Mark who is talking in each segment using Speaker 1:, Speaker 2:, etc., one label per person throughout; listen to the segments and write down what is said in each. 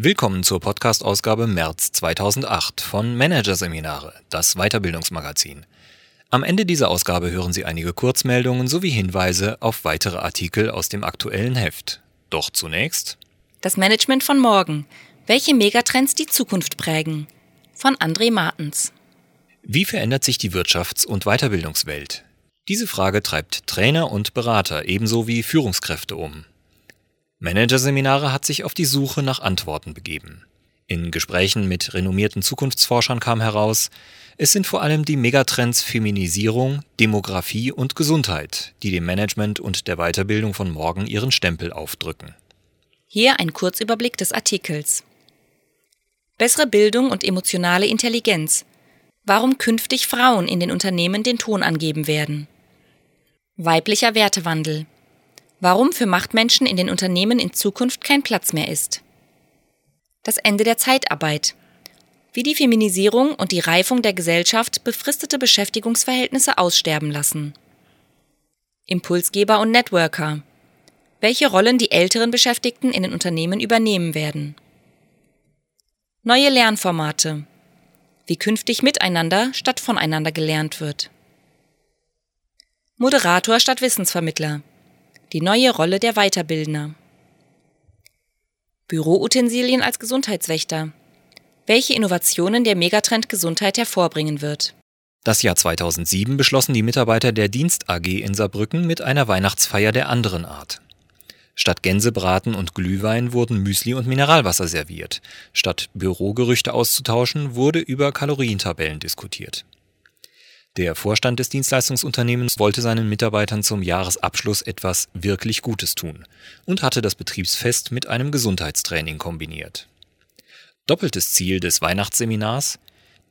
Speaker 1: Willkommen zur Podcast-Ausgabe März 2008 von Managerseminare, das Weiterbildungsmagazin. Am Ende dieser Ausgabe hören Sie einige Kurzmeldungen sowie Hinweise auf weitere Artikel aus dem aktuellen Heft. Doch zunächst
Speaker 2: Das Management von morgen. Welche Megatrends die Zukunft prägen? Von André Martens.
Speaker 1: Wie verändert sich die Wirtschafts- und Weiterbildungswelt? Diese Frage treibt Trainer und Berater ebenso wie Führungskräfte um. Managerseminare hat sich auf die Suche nach Antworten begeben. In Gesprächen mit renommierten Zukunftsforschern kam heraus, es sind vor allem die Megatrends Feminisierung, Demografie und Gesundheit, die dem Management und der Weiterbildung von morgen ihren Stempel aufdrücken.
Speaker 2: Hier ein Kurzüberblick des Artikels. Bessere Bildung und emotionale Intelligenz. Warum künftig Frauen in den Unternehmen den Ton angeben werden. Weiblicher Wertewandel. Warum für Machtmenschen in den Unternehmen in Zukunft kein Platz mehr ist. Das Ende der Zeitarbeit. Wie die Feminisierung und die Reifung der Gesellschaft befristete Beschäftigungsverhältnisse aussterben lassen. Impulsgeber und Networker. Welche Rollen die älteren Beschäftigten in den Unternehmen übernehmen werden. Neue Lernformate. Wie künftig miteinander statt voneinander gelernt wird. Moderator statt Wissensvermittler die neue Rolle der Weiterbildner. Büroutensilien als Gesundheitswächter. Welche Innovationen der Megatrend Gesundheit hervorbringen wird.
Speaker 1: Das Jahr 2007 beschlossen die Mitarbeiter der Dienst AG in Saarbrücken mit einer Weihnachtsfeier der anderen Art. Statt Gänsebraten und Glühwein wurden Müsli und Mineralwasser serviert. Statt Bürogerüchte auszutauschen, wurde über Kalorientabellen diskutiert. Der Vorstand des Dienstleistungsunternehmens wollte seinen Mitarbeitern zum Jahresabschluss etwas wirklich Gutes tun und hatte das Betriebsfest mit einem Gesundheitstraining kombiniert. Doppeltes Ziel des Weihnachtsseminars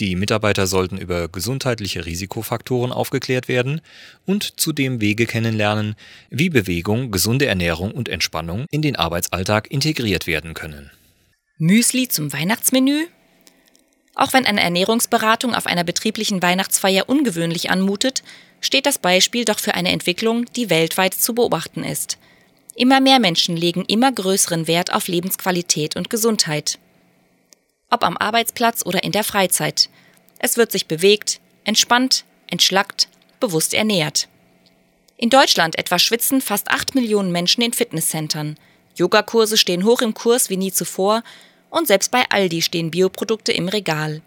Speaker 1: die Mitarbeiter sollten über gesundheitliche Risikofaktoren aufgeklärt werden und zudem Wege kennenlernen, wie Bewegung, gesunde Ernährung und Entspannung in den Arbeitsalltag integriert werden können.
Speaker 2: Müsli zum Weihnachtsmenü? Auch wenn eine Ernährungsberatung auf einer betrieblichen Weihnachtsfeier ungewöhnlich anmutet, steht das Beispiel doch für eine Entwicklung, die weltweit zu beobachten ist. Immer mehr Menschen legen immer größeren Wert auf Lebensqualität und Gesundheit. Ob am Arbeitsplatz oder in der Freizeit. Es wird sich bewegt, entspannt, entschlackt, bewusst ernährt. In Deutschland etwa schwitzen fast acht Millionen Menschen in Fitnesscentern. Yogakurse stehen hoch im Kurs wie nie zuvor und selbst bei Aldi stehen Bioprodukte im Regal.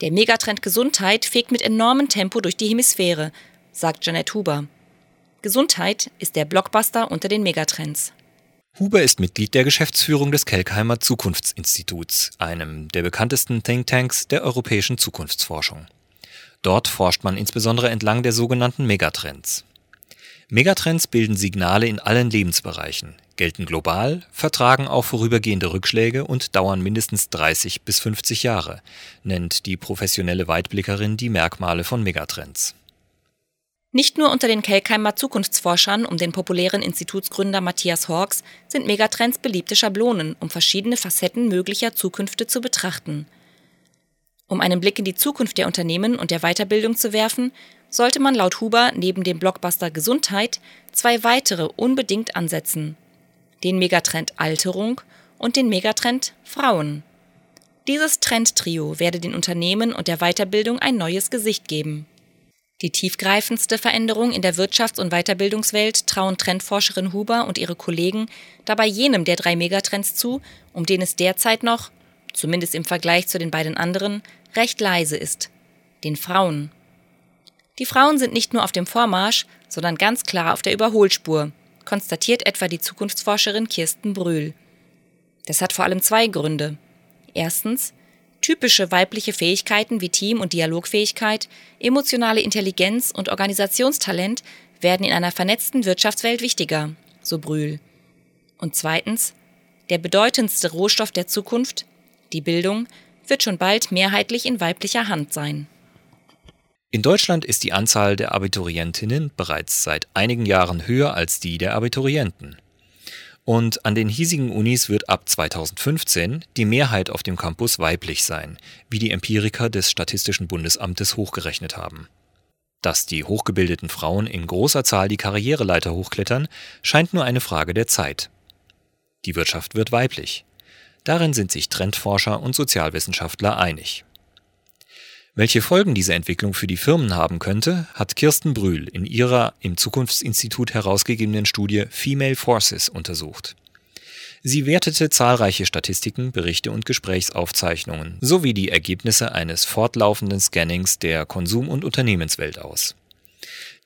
Speaker 2: Der Megatrend Gesundheit fegt mit enormem Tempo durch die Hemisphäre, sagt Janet Huber. Gesundheit ist der Blockbuster unter den Megatrends.
Speaker 1: Huber ist Mitglied der Geschäftsführung des Kelkheimer Zukunftsinstituts, einem der bekanntesten Thinktanks der europäischen Zukunftsforschung. Dort forscht man insbesondere entlang der sogenannten Megatrends. Megatrends bilden Signale in allen Lebensbereichen, gelten global, vertragen auch vorübergehende Rückschläge und dauern mindestens 30 bis 50 Jahre, nennt die professionelle Weitblickerin die Merkmale von Megatrends.
Speaker 2: Nicht nur unter den Kelkheimer Zukunftsforschern um den populären Institutsgründer Matthias Hawks sind Megatrends beliebte Schablonen, um verschiedene Facetten möglicher Zukünfte zu betrachten. Um einen Blick in die Zukunft der Unternehmen und der Weiterbildung zu werfen, sollte man laut Huber neben dem Blockbuster Gesundheit zwei weitere unbedingt ansetzen. Den Megatrend Alterung und den Megatrend Frauen. Dieses Trendtrio werde den Unternehmen und der Weiterbildung ein neues Gesicht geben. Die tiefgreifendste Veränderung in der Wirtschafts- und Weiterbildungswelt trauen Trendforscherin Huber und ihre Kollegen dabei jenem der drei Megatrends zu, um den es derzeit noch, zumindest im Vergleich zu den beiden anderen, recht leise ist, den Frauen. Die Frauen sind nicht nur auf dem Vormarsch, sondern ganz klar auf der Überholspur, konstatiert etwa die Zukunftsforscherin Kirsten Brühl. Das hat vor allem zwei Gründe. Erstens, typische weibliche Fähigkeiten wie Team- und Dialogfähigkeit, emotionale Intelligenz und Organisationstalent werden in einer vernetzten Wirtschaftswelt wichtiger, so Brühl. Und zweitens, der bedeutendste Rohstoff der Zukunft, die Bildung, wird schon bald mehrheitlich in weiblicher Hand sein.
Speaker 1: In Deutschland ist die Anzahl der Abiturientinnen bereits seit einigen Jahren höher als die der Abiturienten. Und an den hiesigen Unis wird ab 2015 die Mehrheit auf dem Campus weiblich sein, wie die Empiriker des Statistischen Bundesamtes hochgerechnet haben. Dass die hochgebildeten Frauen in großer Zahl die Karriereleiter hochklettern, scheint nur eine Frage der Zeit. Die Wirtschaft wird weiblich. Darin sind sich Trendforscher und Sozialwissenschaftler einig. Welche Folgen diese Entwicklung für die Firmen haben könnte, hat Kirsten Brühl in ihrer im Zukunftsinstitut herausgegebenen Studie Female Forces untersucht. Sie wertete zahlreiche Statistiken, Berichte und Gesprächsaufzeichnungen sowie die Ergebnisse eines fortlaufenden Scannings der Konsum- und Unternehmenswelt aus.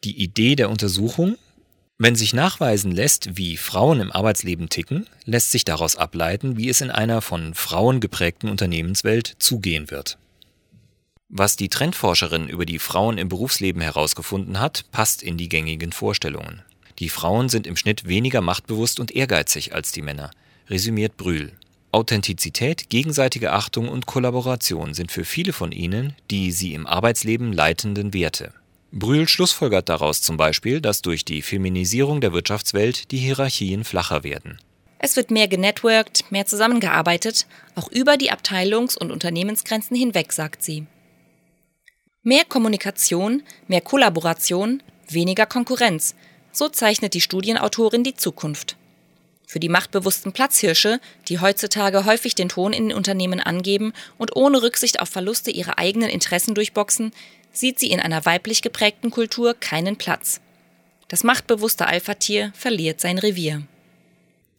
Speaker 1: Die Idee der Untersuchung wenn sich nachweisen lässt, wie Frauen im Arbeitsleben ticken, lässt sich daraus ableiten, wie es in einer von Frauen geprägten Unternehmenswelt zugehen wird. Was die Trendforscherin über die Frauen im Berufsleben herausgefunden hat, passt in die gängigen Vorstellungen. Die Frauen sind im Schnitt weniger machtbewusst und ehrgeizig als die Männer, resümiert Brühl. Authentizität, gegenseitige Achtung und Kollaboration sind für viele von ihnen die sie im Arbeitsleben leitenden Werte. Brühl schlussfolgert daraus zum Beispiel, dass durch die Feminisierung der Wirtschaftswelt die Hierarchien flacher werden.
Speaker 2: Es wird mehr genetworked, mehr zusammengearbeitet, auch über die Abteilungs- und Unternehmensgrenzen hinweg, sagt sie. Mehr Kommunikation, mehr Kollaboration, weniger Konkurrenz. So zeichnet die Studienautorin die Zukunft. Für die machtbewussten Platzhirsche, die heutzutage häufig den Ton in den Unternehmen angeben und ohne Rücksicht auf Verluste ihre eigenen Interessen durchboxen, sieht sie in einer weiblich geprägten Kultur keinen Platz. Das machtbewusste Alpha-Tier verliert sein Revier.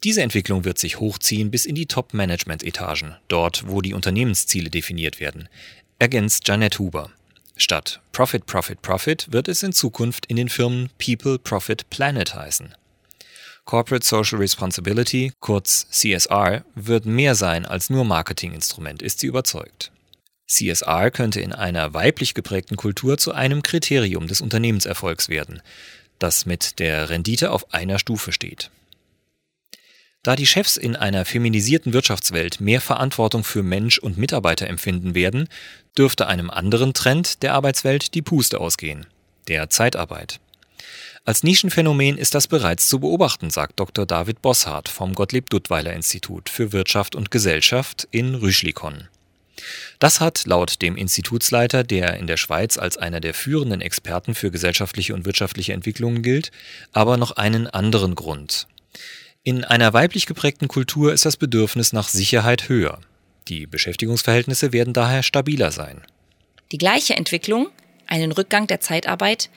Speaker 1: Diese Entwicklung wird sich hochziehen bis in die Top-Management-Etagen, dort, wo die Unternehmensziele definiert werden, ergänzt Janet Huber. Statt Profit, Profit, Profit wird es in Zukunft in den Firmen People, Profit, Planet heißen. Corporate Social Responsibility, kurz CSR, wird mehr sein als nur Marketinginstrument, ist sie überzeugt. CSR könnte in einer weiblich geprägten Kultur zu einem Kriterium des Unternehmenserfolgs werden, das mit der Rendite auf einer Stufe steht. Da die Chefs in einer feminisierten Wirtschaftswelt mehr Verantwortung für Mensch und Mitarbeiter empfinden werden, dürfte einem anderen Trend der Arbeitswelt die Puste ausgehen, der Zeitarbeit. Als Nischenphänomen ist das bereits zu beobachten, sagt Dr. David Bosshardt vom Gottlieb Duttweiler Institut für Wirtschaft und Gesellschaft in Rüschlikon. Das hat laut dem Institutsleiter, der in der Schweiz als einer der führenden Experten für gesellschaftliche und wirtschaftliche Entwicklungen gilt, aber noch einen anderen Grund. In einer weiblich geprägten Kultur ist das Bedürfnis nach Sicherheit höher. Die Beschäftigungsverhältnisse werden daher stabiler sein.
Speaker 2: Die gleiche Entwicklung, einen Rückgang der Zeitarbeit,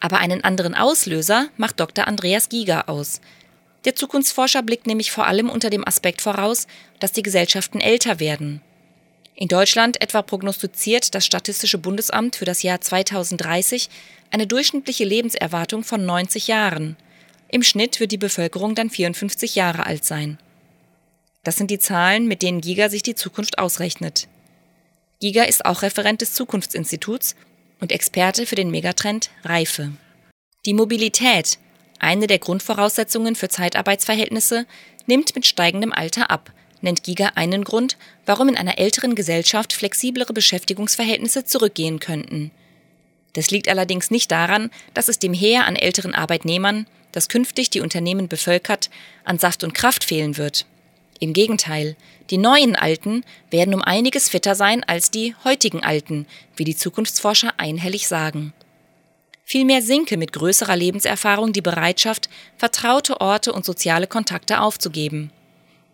Speaker 2: aber einen anderen Auslöser macht Dr. Andreas Giger aus. Der Zukunftsforscher blickt nämlich vor allem unter dem Aspekt voraus, dass die Gesellschaften älter werden. In Deutschland etwa prognostiziert das Statistische Bundesamt für das Jahr 2030 eine durchschnittliche Lebenserwartung von 90 Jahren. Im Schnitt wird die Bevölkerung dann 54 Jahre alt sein. Das sind die Zahlen, mit denen Giga sich die Zukunft ausrechnet. Giga ist auch Referent des Zukunftsinstituts und Experte für den Megatrend Reife. Die Mobilität, eine der Grundvoraussetzungen für Zeitarbeitsverhältnisse, nimmt mit steigendem Alter ab, nennt Giga einen Grund, warum in einer älteren Gesellschaft flexiblere Beschäftigungsverhältnisse zurückgehen könnten. Das liegt allerdings nicht daran, dass es dem Heer an älteren Arbeitnehmern, das künftig die Unternehmen bevölkert, an Saft und Kraft fehlen wird. Im Gegenteil, die neuen Alten werden um einiges fitter sein als die heutigen Alten, wie die Zukunftsforscher einhellig sagen. Vielmehr sinke mit größerer Lebenserfahrung die Bereitschaft, vertraute Orte und soziale Kontakte aufzugeben.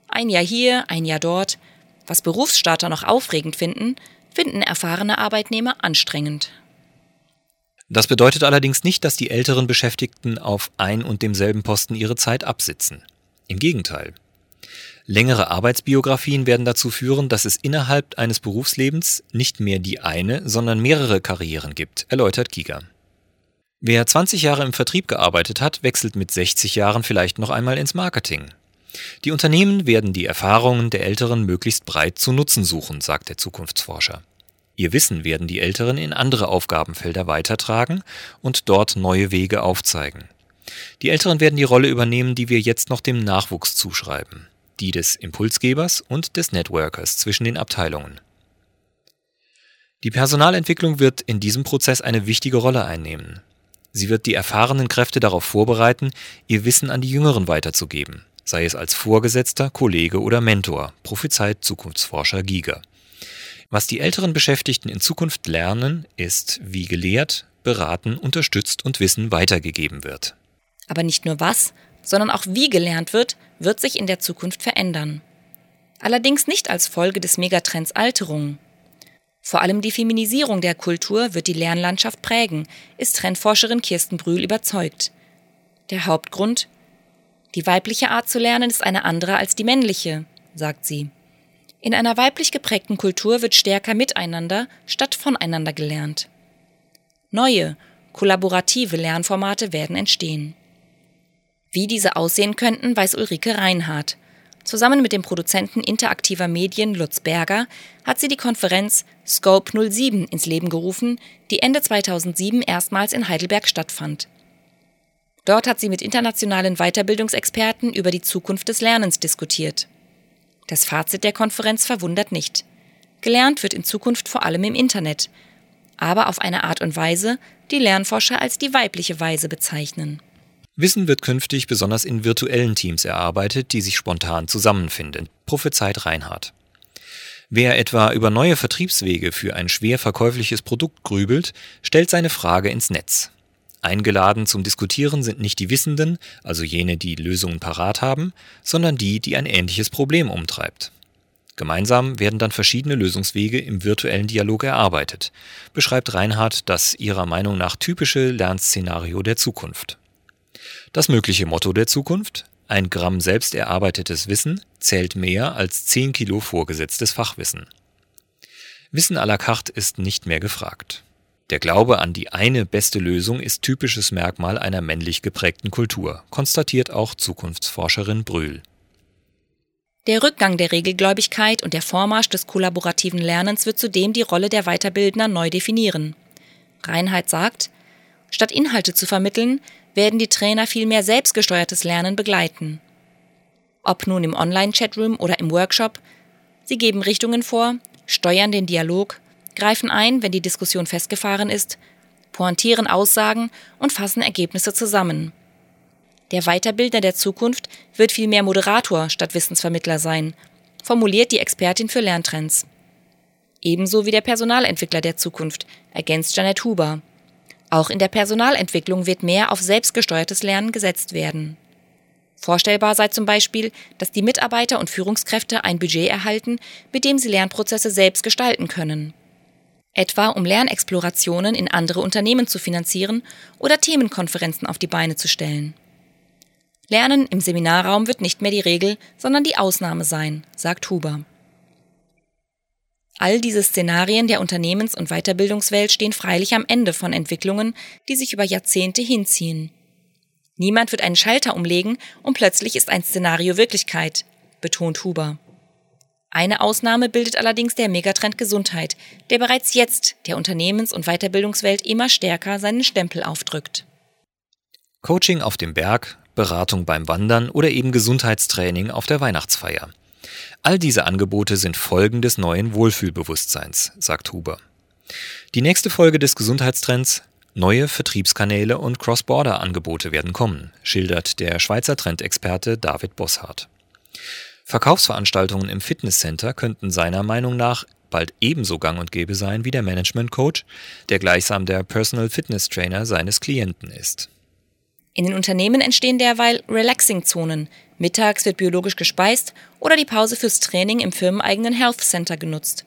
Speaker 2: Ein Jahr hier, ein Jahr dort. Was Berufsstarter noch aufregend finden, finden erfahrene Arbeitnehmer anstrengend.
Speaker 1: Das bedeutet allerdings nicht, dass die älteren Beschäftigten auf ein und demselben Posten ihre Zeit absitzen. Im Gegenteil. Längere Arbeitsbiografien werden dazu führen, dass es innerhalb eines Berufslebens nicht mehr die eine, sondern mehrere Karrieren gibt, erläutert Giga. Wer 20 Jahre im Vertrieb gearbeitet hat, wechselt mit 60 Jahren vielleicht noch einmal ins Marketing. Die Unternehmen werden die Erfahrungen der Älteren möglichst breit zu nutzen suchen, sagt der Zukunftsforscher. Ihr Wissen werden die Älteren in andere Aufgabenfelder weitertragen und dort neue Wege aufzeigen. Die Älteren werden die Rolle übernehmen, die wir jetzt noch dem Nachwuchs zuschreiben, die des Impulsgebers und des Networkers zwischen den Abteilungen. Die Personalentwicklung wird in diesem Prozess eine wichtige Rolle einnehmen. Sie wird die erfahrenen Kräfte darauf vorbereiten, ihr Wissen an die Jüngeren weiterzugeben, sei es als Vorgesetzter, Kollege oder Mentor, prophezeit Zukunftsforscher Giger. Was die älteren Beschäftigten in Zukunft lernen, ist, wie gelehrt, beraten, unterstützt und Wissen weitergegeben wird.
Speaker 2: Aber nicht nur was, sondern auch wie gelernt wird, wird sich in der Zukunft verändern. Allerdings nicht als Folge des Megatrends Alterung. Vor allem die Feminisierung der Kultur wird die Lernlandschaft prägen, ist Trendforscherin Kirsten Brühl überzeugt. Der Hauptgrund? Die weibliche Art zu lernen ist eine andere als die männliche, sagt sie. In einer weiblich geprägten Kultur wird stärker miteinander statt voneinander gelernt. Neue, kollaborative Lernformate werden entstehen. Wie diese aussehen könnten, weiß Ulrike Reinhardt. Zusammen mit dem Produzenten interaktiver Medien Lutz Berger hat sie die Konferenz Scope 07 ins Leben gerufen, die Ende 2007 erstmals in Heidelberg stattfand. Dort hat sie mit internationalen Weiterbildungsexperten über die Zukunft des Lernens diskutiert. Das Fazit der Konferenz verwundert nicht. Gelernt wird in Zukunft vor allem im Internet, aber auf eine Art und Weise, die Lernforscher als die weibliche Weise bezeichnen.
Speaker 1: Wissen wird künftig besonders in virtuellen Teams erarbeitet, die sich spontan zusammenfinden, prophezeit Reinhardt. Wer etwa über neue Vertriebswege für ein schwer verkäufliches Produkt grübelt, stellt seine Frage ins Netz. Eingeladen zum Diskutieren sind nicht die Wissenden, also jene, die Lösungen parat haben, sondern die, die ein ähnliches Problem umtreibt. Gemeinsam werden dann verschiedene Lösungswege im virtuellen Dialog erarbeitet, beschreibt Reinhardt das ihrer Meinung nach typische Lernszenario der Zukunft. Das mögliche Motto der Zukunft? Ein Gramm selbst erarbeitetes Wissen zählt mehr als 10 Kilo vorgesetztes Fachwissen. Wissen à la carte ist nicht mehr gefragt. Der Glaube an die eine beste Lösung ist typisches Merkmal einer männlich geprägten Kultur, konstatiert auch Zukunftsforscherin Brühl.
Speaker 2: Der Rückgang der Regelgläubigkeit und der Vormarsch des kollaborativen Lernens wird zudem die Rolle der Weiterbildner neu definieren. Reinheit sagt, statt Inhalte zu vermitteln, werden die Trainer vielmehr selbstgesteuertes Lernen begleiten. Ob nun im Online-Chatroom oder im Workshop, sie geben Richtungen vor, steuern den Dialog, greifen ein, wenn die Diskussion festgefahren ist, pointieren Aussagen und fassen Ergebnisse zusammen. Der Weiterbildner der Zukunft wird vielmehr Moderator statt Wissensvermittler sein, formuliert die Expertin für Lerntrends. Ebenso wie der Personalentwickler der Zukunft, ergänzt Janet Huber. Auch in der Personalentwicklung wird mehr auf selbstgesteuertes Lernen gesetzt werden. Vorstellbar sei zum Beispiel, dass die Mitarbeiter und Führungskräfte ein Budget erhalten, mit dem sie Lernprozesse selbst gestalten können etwa um Lernexplorationen in andere Unternehmen zu finanzieren oder Themenkonferenzen auf die Beine zu stellen. Lernen im Seminarraum wird nicht mehr die Regel, sondern die Ausnahme sein, sagt Huber. All diese Szenarien der Unternehmens- und Weiterbildungswelt stehen freilich am Ende von Entwicklungen, die sich über Jahrzehnte hinziehen. Niemand wird einen Schalter umlegen und plötzlich ist ein Szenario Wirklichkeit, betont Huber. Eine Ausnahme bildet allerdings der Megatrend Gesundheit, der bereits jetzt der Unternehmens- und Weiterbildungswelt immer stärker seinen Stempel aufdrückt.
Speaker 1: Coaching auf dem Berg, Beratung beim Wandern oder eben Gesundheitstraining auf der Weihnachtsfeier. All diese Angebote sind Folgen des neuen Wohlfühlbewusstseins, sagt Huber. Die nächste Folge des Gesundheitstrends Neue Vertriebskanäle und Cross-Border-Angebote werden kommen, schildert der Schweizer Trendexperte David Bosshardt. Verkaufsveranstaltungen im Fitnesscenter könnten seiner Meinung nach bald ebenso gang und gäbe sein wie der Management Coach, der gleichsam der Personal Fitness Trainer seines Klienten ist.
Speaker 2: In den Unternehmen entstehen derweil Relaxing-Zonen. Mittags wird biologisch gespeist oder die Pause fürs Training im firmeneigenen Health Center genutzt.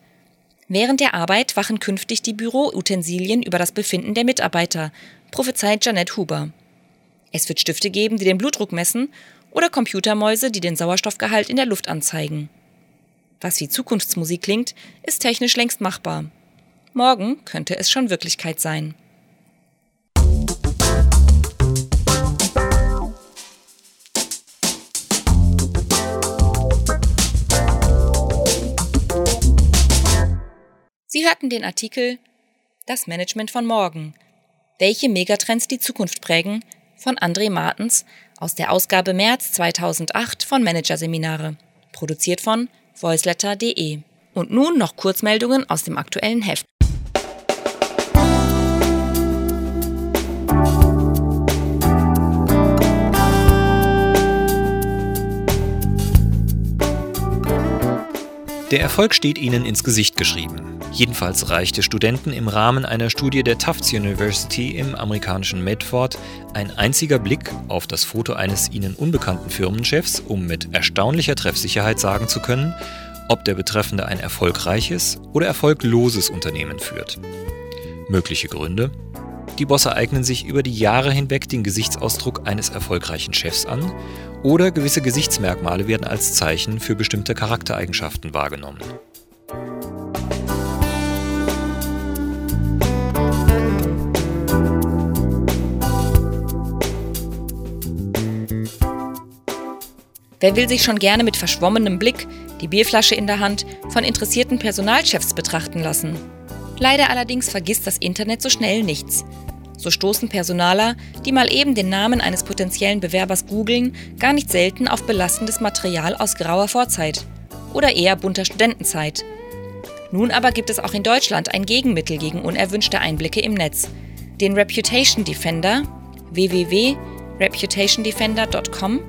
Speaker 2: Während der Arbeit wachen künftig die Büroutensilien über das Befinden der Mitarbeiter, prophezeit Janet Huber. Es wird Stifte geben, die den Blutdruck messen oder Computermäuse, die den Sauerstoffgehalt in der Luft anzeigen. Was wie Zukunftsmusik klingt, ist technisch längst machbar. Morgen könnte es schon Wirklichkeit sein. Sie hörten den Artikel Das Management von morgen. Welche Megatrends die Zukunft prägen von André Martens aus der Ausgabe März 2008 von Managerseminare, produziert von voiceletter.de. Und nun noch Kurzmeldungen aus dem aktuellen Heft.
Speaker 1: Der Erfolg steht ihnen ins Gesicht geschrieben. Jedenfalls reichte Studenten im Rahmen einer Studie der Tufts University im amerikanischen Medford ein einziger Blick auf das Foto eines ihnen unbekannten Firmenchefs, um mit erstaunlicher Treffsicherheit sagen zu können, ob der Betreffende ein erfolgreiches oder erfolgloses Unternehmen führt. Mögliche Gründe die Bosse eignen sich über die Jahre hinweg den Gesichtsausdruck eines erfolgreichen Chefs an oder gewisse Gesichtsmerkmale werden als Zeichen für bestimmte Charaktereigenschaften wahrgenommen.
Speaker 2: Wer will sich schon gerne mit verschwommenem Blick, die Bierflasche in der Hand, von interessierten Personalchefs betrachten lassen? Leider allerdings vergisst das Internet so schnell nichts. So stoßen Personaler, die mal eben den Namen eines potenziellen Bewerbers googeln, gar nicht selten auf belastendes Material aus grauer Vorzeit oder eher bunter Studentenzeit. Nun aber gibt es auch in Deutschland ein Gegenmittel gegen unerwünschte Einblicke im Netz, den Reputation Defender www.reputationdefender.com,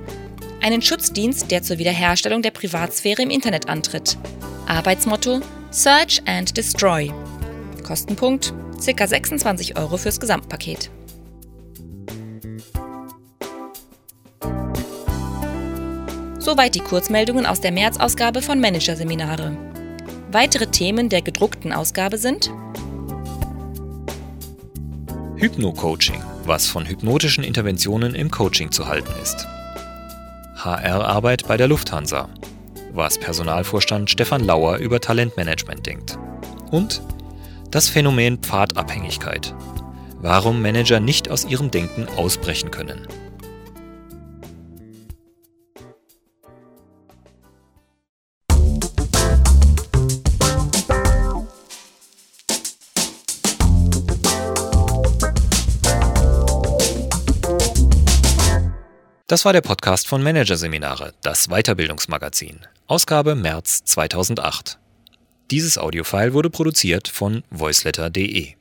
Speaker 2: einen Schutzdienst, der zur Wiederherstellung der Privatsphäre im Internet antritt. Arbeitsmotto Search and Destroy. Kostenpunkt ca. 26 Euro fürs Gesamtpaket. Soweit die Kurzmeldungen aus der März-Ausgabe von Managerseminare. Weitere Themen der gedruckten Ausgabe sind
Speaker 1: Hypno-Coaching, was von hypnotischen Interventionen im Coaching zu halten ist. HR-Arbeit bei der Lufthansa, was Personalvorstand Stefan Lauer über Talentmanagement denkt. Und das Phänomen Pfadabhängigkeit. Warum Manager nicht aus ihrem Denken ausbrechen können. Das war der Podcast von Managerseminare, das Weiterbildungsmagazin, Ausgabe März 2008. Dieses Audiofile wurde produziert von voiceletter.de.